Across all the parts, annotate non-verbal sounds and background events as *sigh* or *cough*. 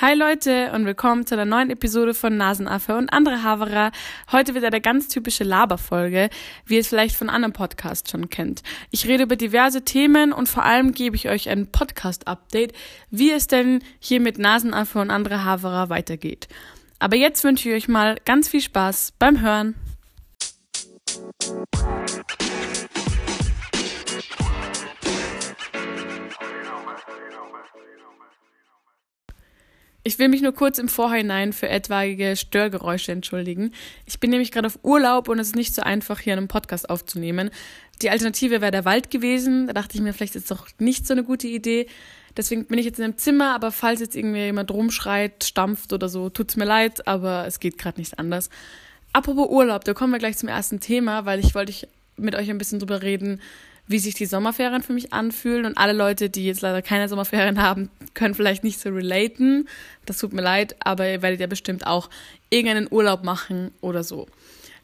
Hi Leute und willkommen zu einer neuen Episode von Nasenaffe und andere Haverer. Heute wird eine ganz typische Laberfolge, wie ihr es vielleicht von anderen Podcasts schon kennt. Ich rede über diverse Themen und vor allem gebe ich euch ein Podcast-Update, wie es denn hier mit Nasenaffe und andere Haverer weitergeht. Aber jetzt wünsche ich euch mal ganz viel Spaß beim Hören. Ich will mich nur kurz im Vorhinein für etwaige Störgeräusche entschuldigen. Ich bin nämlich gerade auf Urlaub und es ist nicht so einfach, hier einen Podcast aufzunehmen. Die Alternative wäre der Wald gewesen. Da dachte ich mir, vielleicht ist es doch nicht so eine gute Idee. Deswegen bin ich jetzt in einem Zimmer, aber falls jetzt irgendwie jemand rumschreit, stampft oder so, tut's mir leid, aber es geht gerade nicht anders. Apropos Urlaub, da kommen wir gleich zum ersten Thema, weil ich wollte mit euch ein bisschen drüber reden, wie sich die Sommerferien für mich anfühlen. Und alle Leute, die jetzt leider keine Sommerferien haben, können vielleicht nicht so relaten. Das tut mir leid, aber ihr werdet ja bestimmt auch irgendeinen Urlaub machen oder so.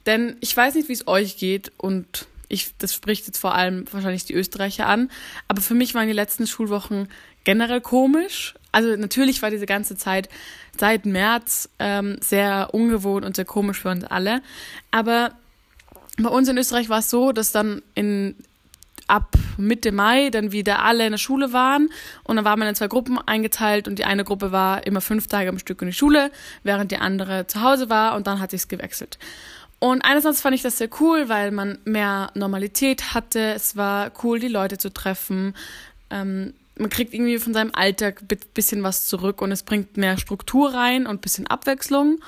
Denn ich weiß nicht, wie es euch geht und ich, das spricht jetzt vor allem wahrscheinlich die Österreicher an. Aber für mich waren die letzten Schulwochen generell komisch. Also natürlich war diese ganze Zeit seit März ähm, sehr ungewohnt und sehr komisch für uns alle. Aber bei uns in Österreich war es so, dass dann in ab Mitte Mai dann wieder alle in der Schule waren und dann waren wir in zwei Gruppen eingeteilt und die eine Gruppe war immer fünf Tage am Stück in die Schule, während die andere zu Hause war und dann hat sich's gewechselt. Und einerseits fand ich das sehr cool, weil man mehr Normalität hatte. Es war cool, die Leute zu treffen. Ähm, man kriegt irgendwie von seinem Alltag ein bisschen was zurück und es bringt mehr Struktur rein und ein bisschen Abwechslung.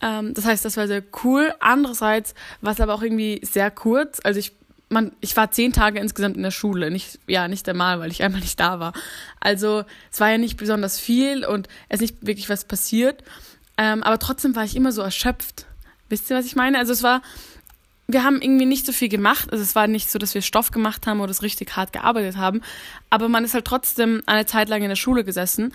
Ähm, das heißt, das war sehr cool. Andererseits war es aber auch irgendwie sehr kurz. Also ich man, ich war zehn Tage insgesamt in der Schule, nicht, ja, nicht einmal, weil ich einmal nicht da war. Also es war ja nicht besonders viel und es ist nicht wirklich was passiert. Ähm, aber trotzdem war ich immer so erschöpft. Wisst ihr, was ich meine? Also es war, wir haben irgendwie nicht so viel gemacht. Also es war nicht so, dass wir Stoff gemacht haben oder es richtig hart gearbeitet haben. Aber man ist halt trotzdem eine Zeit lang in der Schule gesessen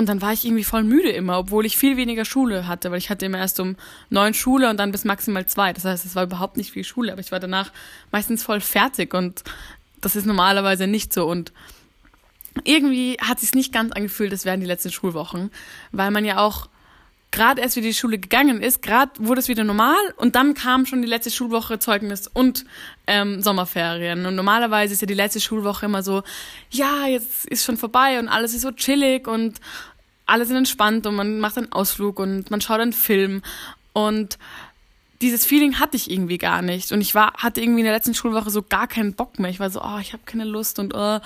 und dann war ich irgendwie voll müde immer, obwohl ich viel weniger Schule hatte, weil ich hatte immer erst um neun Schule und dann bis maximal zwei. Das heißt, es war überhaupt nicht viel Schule, aber ich war danach meistens voll fertig und das ist normalerweise nicht so. Und irgendwie hat sich nicht ganz angefühlt, das wären die letzten Schulwochen, weil man ja auch gerade erst wieder die Schule gegangen ist, gerade wurde es wieder normal und dann kam schon die letzte Schulwoche Zeugnis und ähm, Sommerferien. Und normalerweise ist ja die letzte Schulwoche immer so, ja, jetzt ist schon vorbei und alles ist so chillig und alle sind entspannt und man macht einen Ausflug und man schaut einen Film und dieses Feeling hatte ich irgendwie gar nicht und ich war hatte irgendwie in der letzten Schulwoche so gar keinen Bock mehr. Ich war so, oh, ich habe keine Lust und oh,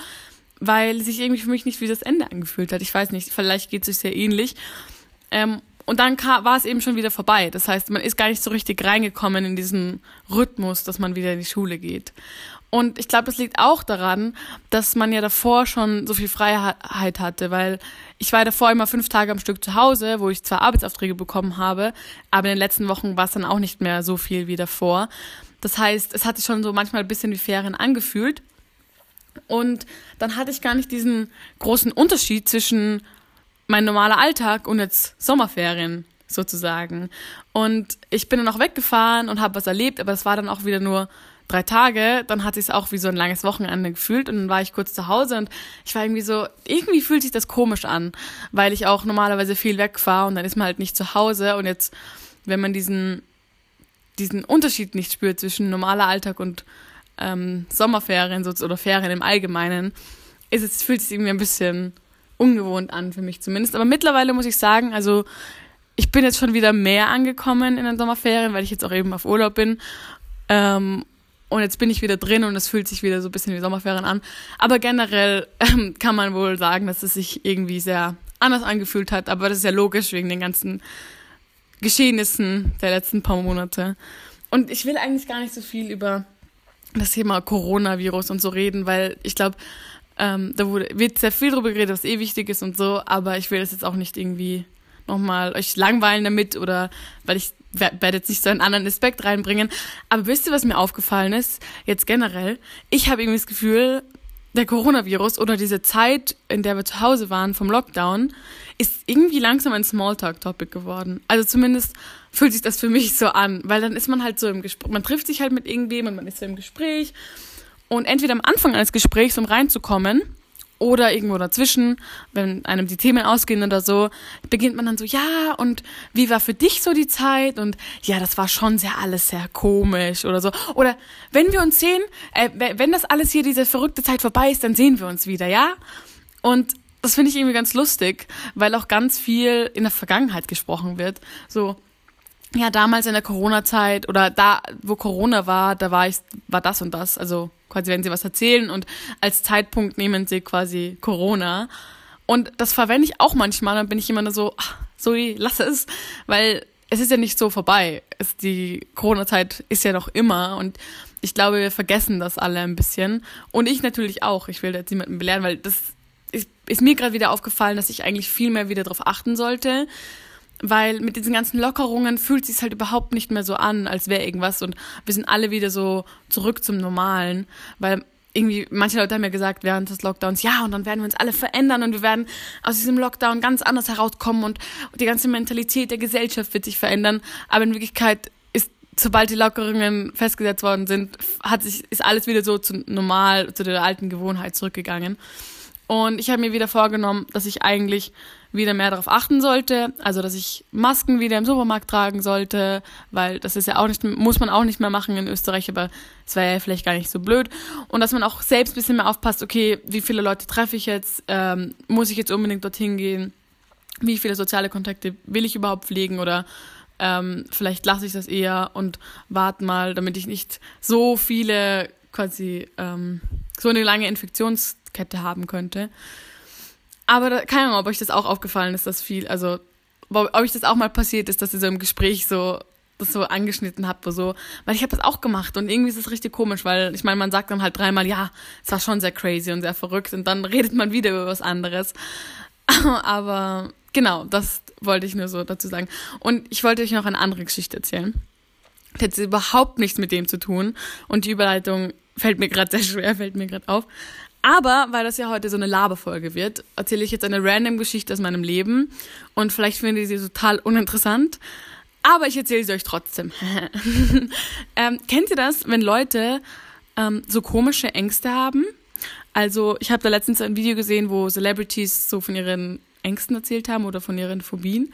weil sich irgendwie für mich nicht wie das Ende angefühlt hat. Ich weiß nicht, vielleicht geht es sich sehr ähnlich. Ähm, und dann kam, war es eben schon wieder vorbei. Das heißt, man ist gar nicht so richtig reingekommen in diesen Rhythmus, dass man wieder in die Schule geht. Und ich glaube, das liegt auch daran, dass man ja davor schon so viel Freiheit hatte, weil ich war davor immer fünf Tage am Stück zu Hause, wo ich zwar Arbeitsaufträge bekommen habe, aber in den letzten Wochen war es dann auch nicht mehr so viel wie davor. Das heißt, es hat sich schon so manchmal ein bisschen wie Ferien angefühlt. Und dann hatte ich gar nicht diesen großen Unterschied zwischen mein normaler Alltag und jetzt Sommerferien sozusagen. Und ich bin dann auch weggefahren und habe was erlebt, aber es war dann auch wieder nur drei Tage. Dann hat sich auch wie so ein langes Wochenende gefühlt und dann war ich kurz zu Hause und ich war irgendwie so, irgendwie fühlt sich das komisch an, weil ich auch normalerweise viel wegfahre und dann ist man halt nicht zu Hause und jetzt, wenn man diesen, diesen Unterschied nicht spürt zwischen normaler Alltag und ähm, Sommerferien oder Ferien im Allgemeinen, ist es, fühlt sich irgendwie ein bisschen ungewohnt an für mich zumindest. Aber mittlerweile muss ich sagen, also ich bin jetzt schon wieder mehr angekommen in den Sommerferien, weil ich jetzt auch eben auf Urlaub bin. Ähm, und jetzt bin ich wieder drin und es fühlt sich wieder so ein bisschen wie Sommerferien an. Aber generell ähm, kann man wohl sagen, dass es sich irgendwie sehr anders angefühlt hat. Aber das ist ja logisch wegen den ganzen Geschehnissen der letzten paar Monate. Und ich will eigentlich gar nicht so viel über das Thema Coronavirus und so reden, weil ich glaube, ähm, da wurde, wird sehr viel drüber geredet, was eh wichtig ist und so, aber ich will das jetzt auch nicht irgendwie nochmal euch langweilen damit oder weil ich werde jetzt nicht so einen anderen Aspekt reinbringen. Aber wisst ihr, was mir aufgefallen ist? Jetzt generell, ich habe irgendwie das Gefühl, der Coronavirus oder diese Zeit, in der wir zu Hause waren vom Lockdown, ist irgendwie langsam ein Smalltalk-Topic geworden. Also zumindest fühlt sich das für mich so an, weil dann ist man halt so im Gespräch, man trifft sich halt mit irgendwem und man ist so im Gespräch und entweder am Anfang eines Gesprächs, um reinzukommen, oder irgendwo dazwischen, wenn einem die Themen ausgehen oder so, beginnt man dann so, ja, und wie war für dich so die Zeit? Und ja, das war schon sehr alles sehr komisch oder so. Oder wenn wir uns sehen, äh, wenn das alles hier, diese verrückte Zeit vorbei ist, dann sehen wir uns wieder, ja? Und das finde ich irgendwie ganz lustig, weil auch ganz viel in der Vergangenheit gesprochen wird. So, ja, damals in der Corona-Zeit oder da, wo Corona war, da war ich, war das und das. Also quasi werden sie was erzählen und als Zeitpunkt nehmen sie quasi Corona. Und das verwende ich auch manchmal, dann bin ich immer so, ach, Zoe, lass es, weil es ist ja nicht so vorbei. Es, die Corona-Zeit ist ja noch immer und ich glaube, wir vergessen das alle ein bisschen. Und ich natürlich auch. Ich will jetzt niemanden belehren, weil das ist, ist mir gerade wieder aufgefallen, dass ich eigentlich viel mehr wieder darauf achten sollte weil mit diesen ganzen Lockerungen fühlt sich halt überhaupt nicht mehr so an, als wäre irgendwas und wir sind alle wieder so zurück zum Normalen, weil irgendwie, manche Leute haben ja gesagt während des Lockdowns, ja, und dann werden wir uns alle verändern und wir werden aus diesem Lockdown ganz anders herauskommen und die ganze Mentalität der Gesellschaft wird sich verändern. Aber in Wirklichkeit ist, sobald die Lockerungen festgesetzt worden sind, hat sich, ist alles wieder so zu normal, zu der alten Gewohnheit zurückgegangen. Und ich habe mir wieder vorgenommen, dass ich eigentlich wieder mehr darauf achten sollte, also dass ich Masken wieder im Supermarkt tragen sollte, weil das ist ja auch nicht, muss man auch nicht mehr machen in Österreich, aber es wäre ja vielleicht gar nicht so blöd. Und dass man auch selbst ein bisschen mehr aufpasst, okay, wie viele Leute treffe ich jetzt, ähm, muss ich jetzt unbedingt dorthin gehen, wie viele soziale Kontakte will ich überhaupt pflegen oder ähm, vielleicht lasse ich das eher und warte mal, damit ich nicht so viele quasi ähm, so eine lange Infektionskette haben könnte. Aber da, keine Ahnung, ob euch das auch aufgefallen ist, dass viel, also ob euch das auch mal passiert ist, dass ihr so im Gespräch so das so angeschnitten habt, so, weil ich habe das auch gemacht und irgendwie ist es richtig komisch, weil ich meine, man sagt dann halt dreimal, ja, es war schon sehr crazy und sehr verrückt und dann *laughs* redet man wieder über was anderes. *laughs* Aber genau, das wollte ich nur so dazu sagen. Und ich wollte euch noch eine andere Geschichte erzählen. Das hat überhaupt nichts mit dem zu tun und die Überleitung fällt mir gerade sehr schwer, fällt mir gerade auf. Aber weil das ja heute so eine Laberfolge wird, erzähle ich jetzt eine random Geschichte aus meinem Leben und vielleicht findet ihr sie total uninteressant. Aber ich erzähle sie euch trotzdem. *laughs* ähm, kennt ihr das, wenn Leute ähm, so komische Ängste haben? Also ich habe da letztens ein Video gesehen, wo Celebrities so von ihren Ängsten erzählt haben oder von ihren Phobien.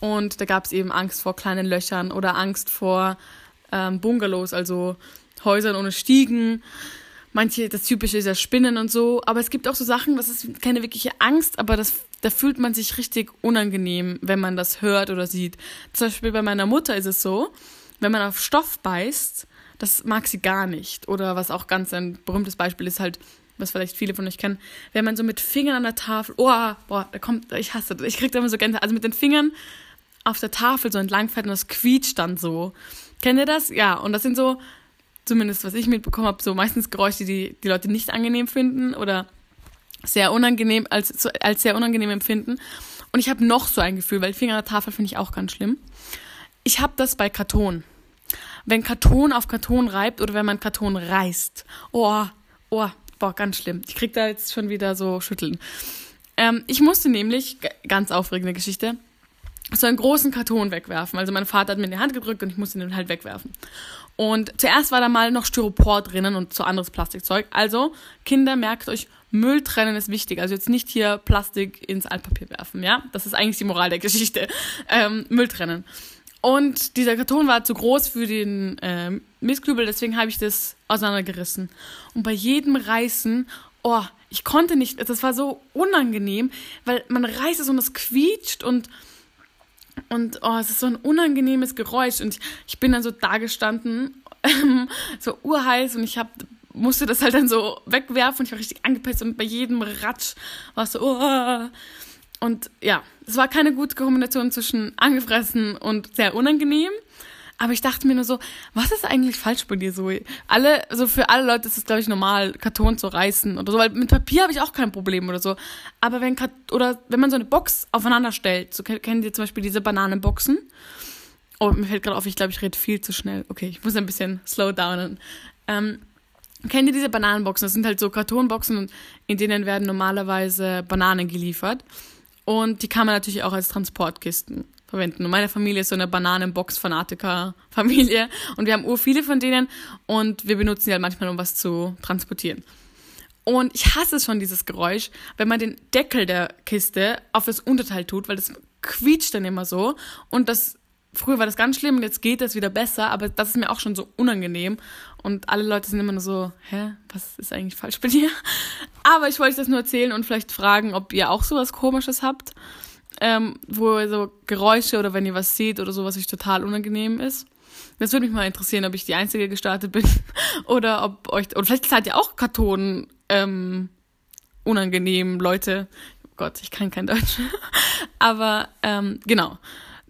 Und da gab es eben Angst vor kleinen Löchern oder Angst vor ähm, Bungalows, also Häusern ohne Stiegen manche, das Typische ist ja Spinnen und so, aber es gibt auch so Sachen, das ist keine wirkliche Angst, aber das, da fühlt man sich richtig unangenehm, wenn man das hört oder sieht. Zum Beispiel bei meiner Mutter ist es so, wenn man auf Stoff beißt, das mag sie gar nicht. Oder was auch ganz ein berühmtes Beispiel ist halt, was vielleicht viele von euch kennen, wenn man so mit Fingern an der Tafel, oh, boah, da kommt, ich hasse das, ich krieg da immer so Gänse, also mit den Fingern auf der Tafel so entlangfährt und das quietscht dann so. Kennt ihr das? Ja, und das sind so, zumindest was ich mitbekommen habe, so meistens Geräusche, die die Leute nicht angenehm finden oder sehr unangenehm, als, als sehr unangenehm empfinden. Und ich habe noch so ein Gefühl, weil Finger an der Tafel finde ich auch ganz schlimm. Ich habe das bei Karton. Wenn Karton auf Karton reibt oder wenn man Karton reißt. Oh, oh, boah, ganz schlimm. Ich krieg da jetzt schon wieder so Schütteln. Ähm, ich musste nämlich, ganz aufregende Geschichte, so einen großen Karton wegwerfen. Also mein Vater hat mir in die Hand gedrückt und ich musste den halt wegwerfen. Und zuerst war da mal noch Styropor drinnen und so anderes Plastikzeug. Also, Kinder, merkt euch, Müll trennen ist wichtig. Also jetzt nicht hier Plastik ins Altpapier werfen, ja? Das ist eigentlich die Moral der Geschichte. *laughs* Ähm, Müll trennen. Und dieser Karton war zu groß für den ähm, Mistkübel, deswegen habe ich das auseinandergerissen. Und bei jedem Reißen, oh, ich konnte nicht, das war so unangenehm, weil man reißt es und es quietscht und und oh, es ist so ein unangenehmes Geräusch. Und ich, bin dann so da gestanden, ähm, so urheiß und ich hab, musste das halt dann so wegwerfen und ich war richtig angepisst und bei jedem Ratsch war es so, oh. Und ja, es war keine gute Kombination zwischen angefressen und sehr unangenehm. Aber ich dachte mir nur so, was ist eigentlich falsch bei dir, Zoe? Alle, also für alle Leute ist es, glaube ich, normal, Karton zu reißen oder so, weil mit Papier habe ich auch kein Problem oder so. Aber wenn, oder wenn man so eine Box aufeinander stellt, so kennen Sie zum Beispiel diese Bananenboxen. Oh, mir fällt gerade auf, ich glaube, ich rede viel zu schnell. Okay, ich muss ein bisschen slow downen. Ähm, kennt ihr diese Bananenboxen? Das sind halt so Kartonboxen, in denen werden normalerweise Bananen geliefert. Und die kann man natürlich auch als Transportkisten verwenden. Und meine Familie ist so eine Bananenbox-Fanatiker-Familie und wir haben ur viele von denen und wir benutzen die halt manchmal, um was zu transportieren. Und ich hasse es schon, dieses Geräusch, wenn man den Deckel der Kiste auf das Unterteil tut, weil das quietscht dann immer so. Und das, früher war das ganz schlimm und jetzt geht das wieder besser, aber das ist mir auch schon so unangenehm. Und alle Leute sind immer nur so, hä, was ist eigentlich falsch bei dir? Aber ich wollte das nur erzählen und vielleicht fragen, ob ihr auch sowas komisches habt, ähm, wo so Geräusche oder wenn ihr was seht oder so, was euch total unangenehm ist. Das würde mich mal interessieren, ob ich die Einzige gestartet bin *laughs* oder ob euch, oder vielleicht seid ihr auch Kartonen ähm, unangenehm, Leute. Oh Gott, ich kann kein Deutsch. *laughs* Aber ähm, genau,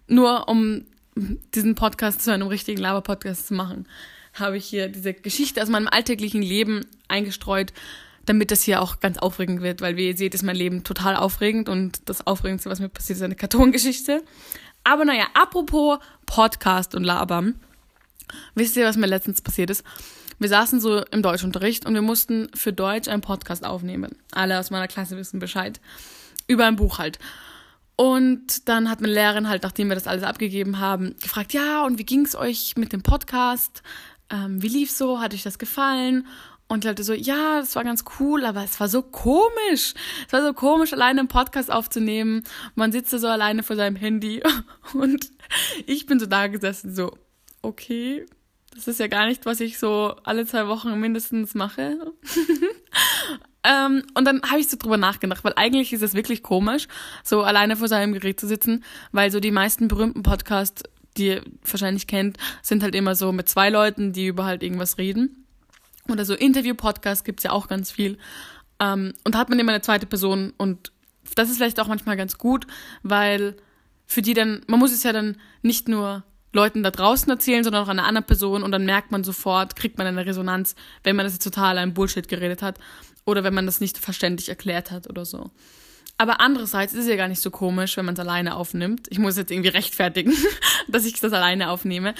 nur um diesen Podcast zu einem richtigen Laber-Podcast zu machen, habe ich hier diese Geschichte aus meinem alltäglichen Leben eingestreut, damit das hier auch ganz aufregend wird, weil wie ihr seht, ist mein Leben total aufregend und das Aufregendste, was mir passiert, ist eine Kartongeschichte. Aber naja, apropos Podcast und Labern. Wisst ihr, was mir letztens passiert ist? Wir saßen so im Deutschunterricht und wir mussten für Deutsch einen Podcast aufnehmen. Alle aus meiner Klasse wissen Bescheid. Über ein Buch halt. Und dann hat meine Lehrerin halt, nachdem wir das alles abgegeben haben, gefragt, ja, und wie ging's euch mit dem Podcast? Ähm, wie lief's so? Hat euch das gefallen? Und die Leute so, ja, das war ganz cool, aber es war so komisch. Es war so komisch, alleine einen Podcast aufzunehmen. Man sitzt so alleine vor seinem Handy *laughs* und ich bin so da gesessen, so, okay, das ist ja gar nicht, was ich so alle zwei Wochen mindestens mache. *laughs* ähm, und dann habe ich so drüber nachgedacht, weil eigentlich ist es wirklich komisch, so alleine vor seinem Gerät zu sitzen, weil so die meisten berühmten Podcasts, die ihr wahrscheinlich kennt, sind halt immer so mit zwei Leuten, die über halt irgendwas reden. Oder so Interview-Podcasts gibt's ja auch ganz viel. Ähm, und da hat man immer eine zweite Person und das ist vielleicht auch manchmal ganz gut, weil für die dann, man muss es ja dann nicht nur Leuten da draußen erzählen, sondern auch einer anderen Person und dann merkt man sofort, kriegt man eine Resonanz, wenn man das jetzt total ein Bullshit geredet hat oder wenn man das nicht verständlich erklärt hat oder so. Aber andererseits ist es ja gar nicht so komisch, wenn man es alleine aufnimmt. Ich muss jetzt irgendwie rechtfertigen, *laughs* dass ich das alleine aufnehme.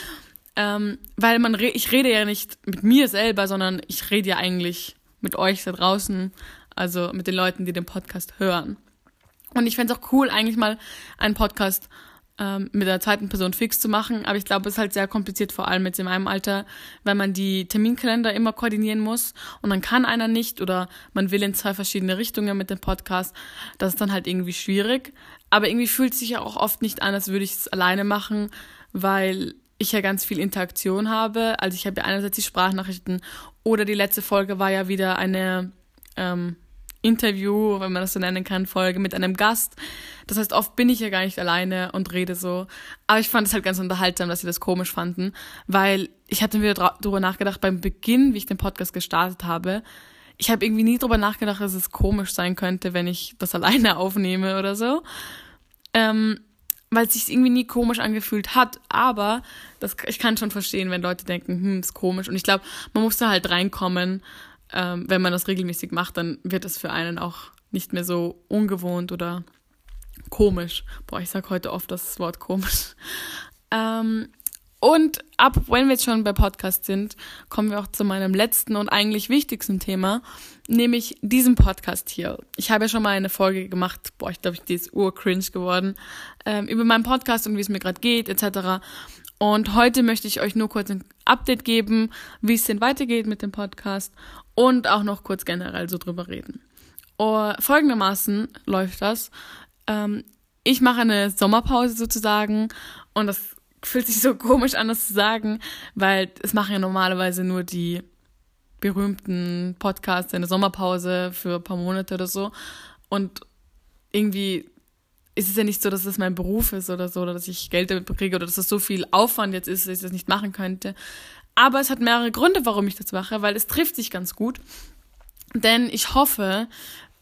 Ähm, weil man, re ich rede ja nicht mit mir selber, sondern ich rede ja eigentlich mit euch da draußen, also mit den Leuten, die den Podcast hören. Und ich fände es auch cool, eigentlich mal einen Podcast ähm, mit der zweiten Person fix zu machen. Aber ich glaube, es ist halt sehr kompliziert, vor allem jetzt in meinem Alter, weil man die Terminkalender immer koordinieren muss und dann kann einer nicht oder man will in zwei verschiedene Richtungen mit dem Podcast. Das ist dann halt irgendwie schwierig. Aber irgendwie fühlt es sich ja auch oft nicht an, als würde ich es alleine machen, weil ich ja ganz viel Interaktion habe. Also ich habe ja einerseits die Sprachnachrichten oder die letzte Folge war ja wieder eine ähm, Interview, wenn man das so nennen kann, Folge mit einem Gast. Das heißt, oft bin ich ja gar nicht alleine und rede so. Aber ich fand es halt ganz unterhaltsam, dass sie das komisch fanden, weil ich hatte mir darüber nachgedacht beim Beginn, wie ich den Podcast gestartet habe. Ich habe irgendwie nie darüber nachgedacht, dass es komisch sein könnte, wenn ich das *laughs* alleine aufnehme oder so. Ähm, weil es sich irgendwie nie komisch angefühlt hat. Aber das, ich kann schon verstehen, wenn Leute denken, hm, ist komisch. Und ich glaube, man muss da halt reinkommen ähm, wenn man das regelmäßig macht, dann wird es für einen auch nicht mehr so ungewohnt oder komisch. Boah, ich sag heute oft das Wort komisch. Ähm, und ab, wenn wir jetzt schon bei Podcast sind, kommen wir auch zu meinem letzten und eigentlich wichtigsten Thema, nämlich diesem Podcast hier. Ich habe ja schon mal eine Folge gemacht, boah, ich glaube, die ist urcringe geworden, ähm, über meinen Podcast und wie es mir gerade geht, etc. Und heute möchte ich euch nur kurz ein Update geben, wie es denn weitergeht mit dem Podcast und auch noch kurz generell so drüber reden. Oh, folgendermaßen läuft das. Ähm, ich mache eine Sommerpause sozusagen und das fühlt sich so komisch an, das zu sagen, weil es machen ja normalerweise nur die berühmten Podcasts eine Sommerpause für ein paar Monate oder so. Und irgendwie ist es ja nicht so, dass das mein Beruf ist oder so, oder dass ich Geld damit kriege oder dass das so viel Aufwand jetzt ist, dass ich das nicht machen könnte. Aber es hat mehrere Gründe, warum ich das mache, weil es trifft sich ganz gut. Denn ich hoffe,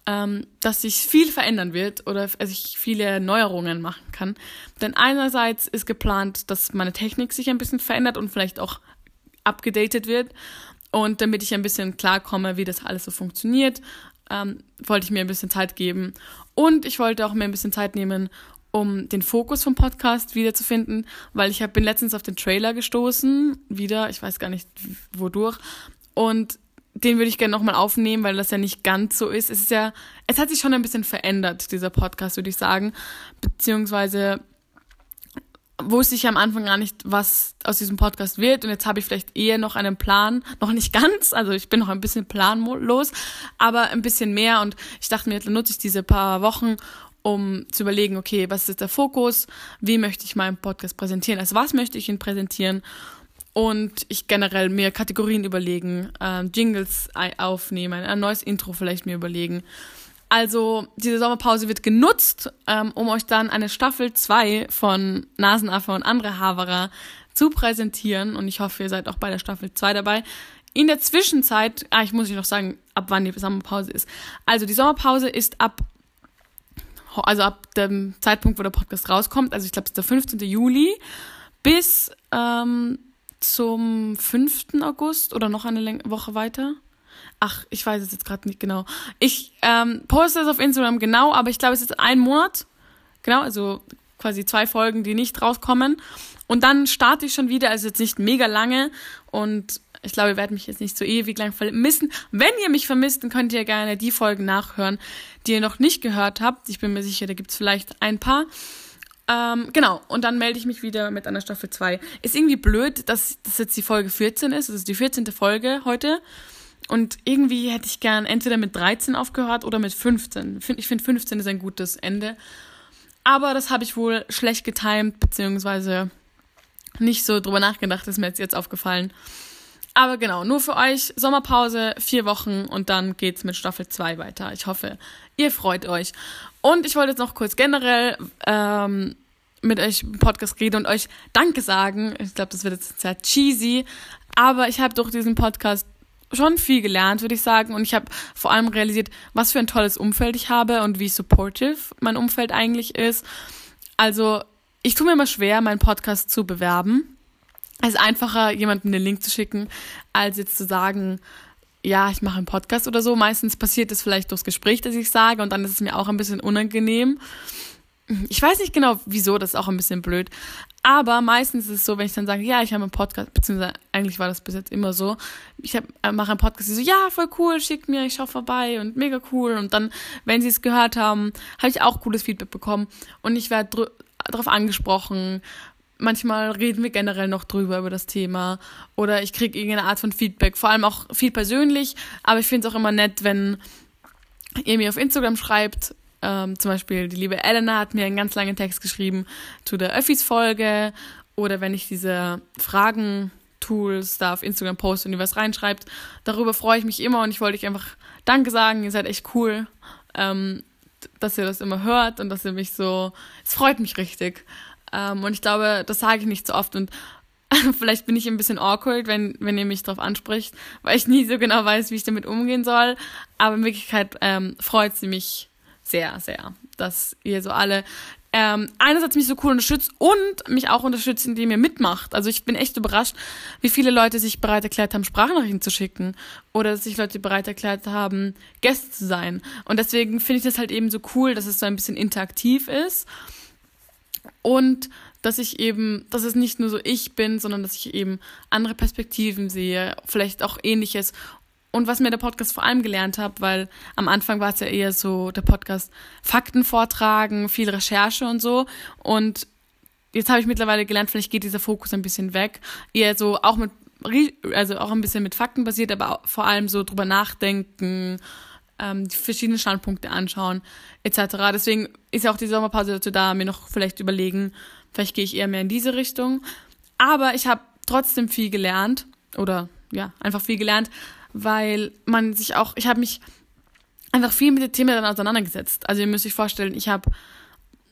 ähm, dass sich viel verändern wird oder dass ich viele Neuerungen machen kann. Denn einerseits ist geplant, dass meine Technik sich ein bisschen verändert und vielleicht auch abgedatet wird. Und damit ich ein bisschen klarkomme, wie das alles so funktioniert, ähm, wollte ich mir ein bisschen Zeit geben. Und ich wollte auch mir ein bisschen Zeit nehmen, um den Fokus vom Podcast wiederzufinden, weil ich hab, bin letztens auf den Trailer gestoßen, wieder, ich weiß gar nicht wodurch. Und den würde ich gerne nochmal aufnehmen, weil das ja nicht ganz so ist. Es ist ja, es hat sich schon ein bisschen verändert, dieser Podcast, würde ich sagen. Beziehungsweise wusste ich am Anfang gar nicht, was aus diesem Podcast wird. Und jetzt habe ich vielleicht eher noch einen Plan, noch nicht ganz, also ich bin noch ein bisschen planlos, aber ein bisschen mehr. Und ich dachte mir, jetzt nutze ich diese paar Wochen, um zu überlegen, okay, was ist der Fokus? Wie möchte ich meinen Podcast präsentieren? Also was möchte ich ihn präsentieren? Und ich generell mir Kategorien überlegen, äh, Jingles aufnehmen, ein neues Intro vielleicht mir überlegen. Also diese Sommerpause wird genutzt, ähm, um euch dann eine Staffel 2 von Nasenaffe und andere Haverer zu präsentieren. Und ich hoffe, ihr seid auch bei der Staffel 2 dabei. In der Zwischenzeit, ah, ich muss euch noch sagen, ab wann die Sommerpause ist. Also die Sommerpause ist ab, also ab dem Zeitpunkt, wo der Podcast rauskommt, also ich glaube, es ist der 15. Juli, bis ähm, zum 5. August oder noch eine Woche weiter. Ach, ich weiß es jetzt gerade nicht genau. Ich ähm, poste es auf Instagram genau, aber ich glaube, es ist ein Monat. Genau, also quasi zwei Folgen, die nicht rauskommen. Und dann starte ich schon wieder, also jetzt nicht mega lange. Und ich glaube, ihr werdet mich jetzt nicht so ewig lang vermissen. Wenn ihr mich vermisst, dann könnt ihr gerne die Folgen nachhören, die ihr noch nicht gehört habt. Ich bin mir sicher, da gibt es vielleicht ein paar. Ähm, genau, und dann melde ich mich wieder mit einer Staffel 2. Ist irgendwie blöd, dass das jetzt die Folge 14 ist. Das ist die 14. Folge heute. Und irgendwie hätte ich gern entweder mit 13 aufgehört oder mit 15. Ich finde 15 ist ein gutes Ende. Aber das habe ich wohl schlecht getimt, beziehungsweise nicht so drüber nachgedacht, ist mir jetzt, jetzt aufgefallen. Aber genau, nur für euch Sommerpause, vier Wochen und dann geht's mit Staffel 2 weiter. Ich hoffe, ihr freut euch. Und ich wollte jetzt noch kurz generell ähm, mit euch im Podcast reden und euch Danke sagen. Ich glaube, das wird jetzt sehr cheesy. Aber ich habe durch diesen Podcast schon viel gelernt, würde ich sagen. Und ich habe vor allem realisiert, was für ein tolles Umfeld ich habe und wie supportive mein Umfeld eigentlich ist. Also, ich tue mir immer schwer, meinen Podcast zu bewerben. Es ist einfacher, jemandem den Link zu schicken, als jetzt zu sagen, ja, ich mache einen Podcast oder so. Meistens passiert es vielleicht durchs Gespräch, dass ich sage, und dann ist es mir auch ein bisschen unangenehm. Ich weiß nicht genau, wieso, das ist auch ein bisschen blöd. Aber meistens ist es so, wenn ich dann sage, ja, ich habe einen Podcast, beziehungsweise eigentlich war das bis jetzt immer so, ich äh, mache einen Podcast, die so, ja, voll cool, schickt mir, ich schaue vorbei und mega cool. Und dann, wenn sie es gehört haben, habe ich auch cooles Feedback bekommen. Und ich werde darauf angesprochen. Manchmal reden wir generell noch drüber über das Thema. Oder ich kriege irgendeine Art von Feedback, vor allem auch viel persönlich. Aber ich finde es auch immer nett, wenn ihr mir auf Instagram schreibt, ähm, zum Beispiel die liebe Elena hat mir einen ganz langen Text geschrieben zu der Öffis-Folge oder wenn ich diese Fragen-Tools da auf Instagram poste und ihr was reinschreibt, darüber freue ich mich immer und ich wollte euch einfach Danke sagen, ihr seid echt cool, ähm, dass ihr das immer hört und dass ihr mich so, es freut mich richtig. Ähm, und ich glaube, das sage ich nicht so oft und *laughs* vielleicht bin ich ein bisschen awkward, wenn, wenn ihr mich darauf anspricht, weil ich nie so genau weiß, wie ich damit umgehen soll. Aber in Wirklichkeit ähm, freut sie mich sehr, sehr, dass ihr so alle ähm, einerseits mich so cool unterstützt und mich auch unterstützt, indem ihr mitmacht. Also ich bin echt überrascht, wie viele Leute sich bereit erklärt haben, Sprachnachrichten zu schicken oder dass sich Leute bereit erklärt haben, Gäste zu sein. Und deswegen finde ich das halt eben so cool, dass es so ein bisschen interaktiv ist und dass ich eben, dass es nicht nur so ich bin, sondern dass ich eben andere Perspektiven sehe, vielleicht auch ähnliches und was mir der Podcast vor allem gelernt hat, weil am Anfang war es ja eher so der Podcast Fakten vortragen, viel Recherche und so. Und jetzt habe ich mittlerweile gelernt, vielleicht geht dieser Fokus ein bisschen weg. Eher so auch mit, also auch ein bisschen mit Fakten basiert, aber vor allem so drüber nachdenken, ähm, die verschiedenen Standpunkte anschauen, etc. Deswegen ist ja auch die Sommerpause dazu da, mir noch vielleicht überlegen, vielleicht gehe ich eher mehr in diese Richtung. Aber ich habe trotzdem viel gelernt oder ja, einfach viel gelernt, weil man sich auch, ich habe mich einfach viel mit dem Thema dann auseinandergesetzt. Also ihr müsst euch vorstellen, ich habe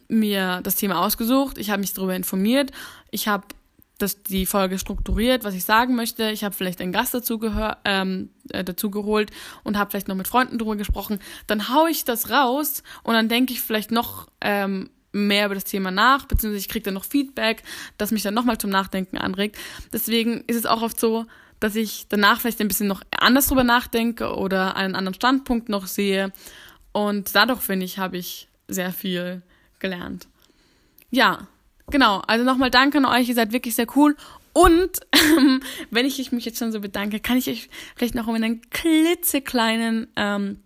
mir das Thema ausgesucht, ich habe mich darüber informiert, ich habe das, die Folge strukturiert, was ich sagen möchte. Ich habe vielleicht einen Gast dazu, gehör, ähm, äh, dazu geholt und habe vielleicht noch mit Freunden drüber gesprochen. Dann haue ich das raus und dann denke ich vielleicht noch ähm, mehr über das Thema nach, beziehungsweise ich kriege dann noch Feedback, das mich dann nochmal zum Nachdenken anregt. Deswegen ist es auch oft so, dass ich danach vielleicht ein bisschen noch anders drüber nachdenke oder einen anderen Standpunkt noch sehe. Und dadurch, finde ich, habe ich sehr viel gelernt. Ja, genau. Also nochmal danke an euch. Ihr seid wirklich sehr cool. Und ähm, wenn ich mich jetzt schon so bedanke, kann ich euch vielleicht noch um einen klitzekleinen ähm,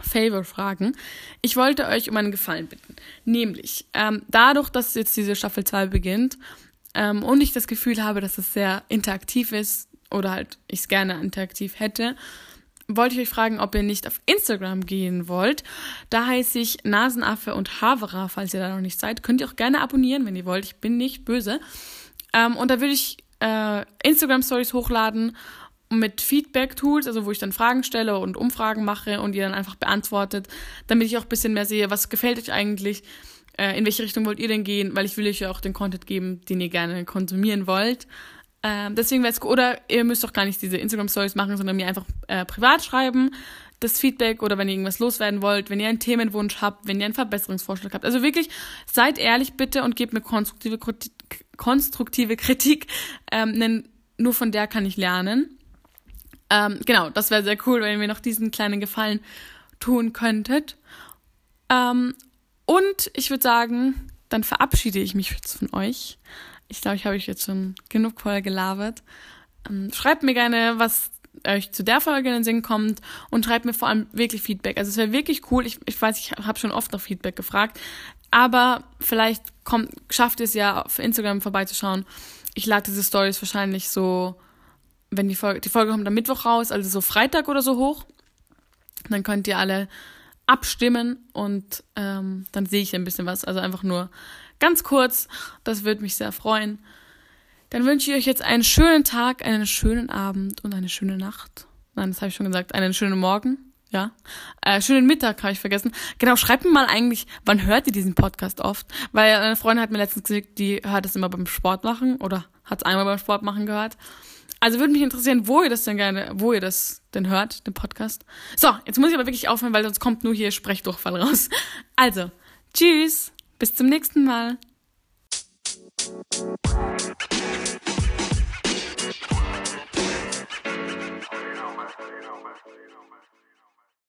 Favor fragen. Ich wollte euch um einen Gefallen bitten. Nämlich, ähm, dadurch, dass jetzt diese Staffel 2 beginnt, ähm, und ich das Gefühl habe, dass es sehr interaktiv ist oder halt ich es gerne interaktiv hätte, wollte ich euch fragen, ob ihr nicht auf Instagram gehen wollt. Da heiße ich Nasenaffe und Havera, falls ihr da noch nicht seid. Könnt ihr auch gerne abonnieren, wenn ihr wollt. Ich bin nicht böse. Ähm, und da würde ich äh, Instagram-Stories hochladen mit Feedback-Tools, also wo ich dann Fragen stelle und Umfragen mache und ihr dann einfach beantwortet, damit ich auch ein bisschen mehr sehe, was gefällt euch eigentlich, äh, in welche Richtung wollt ihr denn gehen, weil ich will euch ja auch den Content geben, den ihr gerne konsumieren wollt. Ähm, deswegen wäre es oder ihr müsst doch gar nicht diese Instagram Stories machen, sondern mir einfach äh, privat schreiben, das Feedback oder wenn ihr irgendwas loswerden wollt, wenn ihr einen Themenwunsch habt, wenn ihr einen Verbesserungsvorschlag habt. Also wirklich, seid ehrlich bitte und gebt mir konstruktive, konstruktive Kritik, ähm, denn nur von der kann ich lernen. Ähm, genau, das wäre sehr cool, wenn ihr mir noch diesen kleinen Gefallen tun könntet. Ähm, und ich würde sagen, dann verabschiede ich mich jetzt von euch. Ich glaube, ich habe euch jetzt schon genug voll gelabert. Ähm, schreibt mir gerne, was euch zu der Folge in den Sinn kommt und schreibt mir vor allem wirklich Feedback. Also es wäre wirklich cool. Ich, ich weiß, ich habe schon oft nach Feedback gefragt, aber vielleicht kommt, schafft es ja auf Instagram vorbeizuschauen. Ich lade diese Stories wahrscheinlich so, wenn die Folge, die Folge kommt am Mittwoch raus, also so Freitag oder so hoch. Dann könnt ihr alle abstimmen und ähm, dann sehe ich ein bisschen was. Also einfach nur ganz kurz. Das würde mich sehr freuen. Dann wünsche ich euch jetzt einen schönen Tag, einen schönen Abend und eine schöne Nacht. Nein, das habe ich schon gesagt. Einen schönen Morgen. Ja. Äh, schönen Mittag habe ich vergessen. Genau, schreibt mir mal eigentlich, wann hört ihr diesen Podcast oft? Weil eine Freundin hat mir letztens gesagt, die hört es immer beim Sport machen oder hat es einmal beim Sport machen gehört. Also würde mich interessieren, wo ihr das denn gerne, wo ihr das denn hört, den Podcast. So, jetzt muss ich aber wirklich aufhören, weil sonst kommt nur hier Sprechdurchfall raus. Also, tschüss, bis zum nächsten Mal.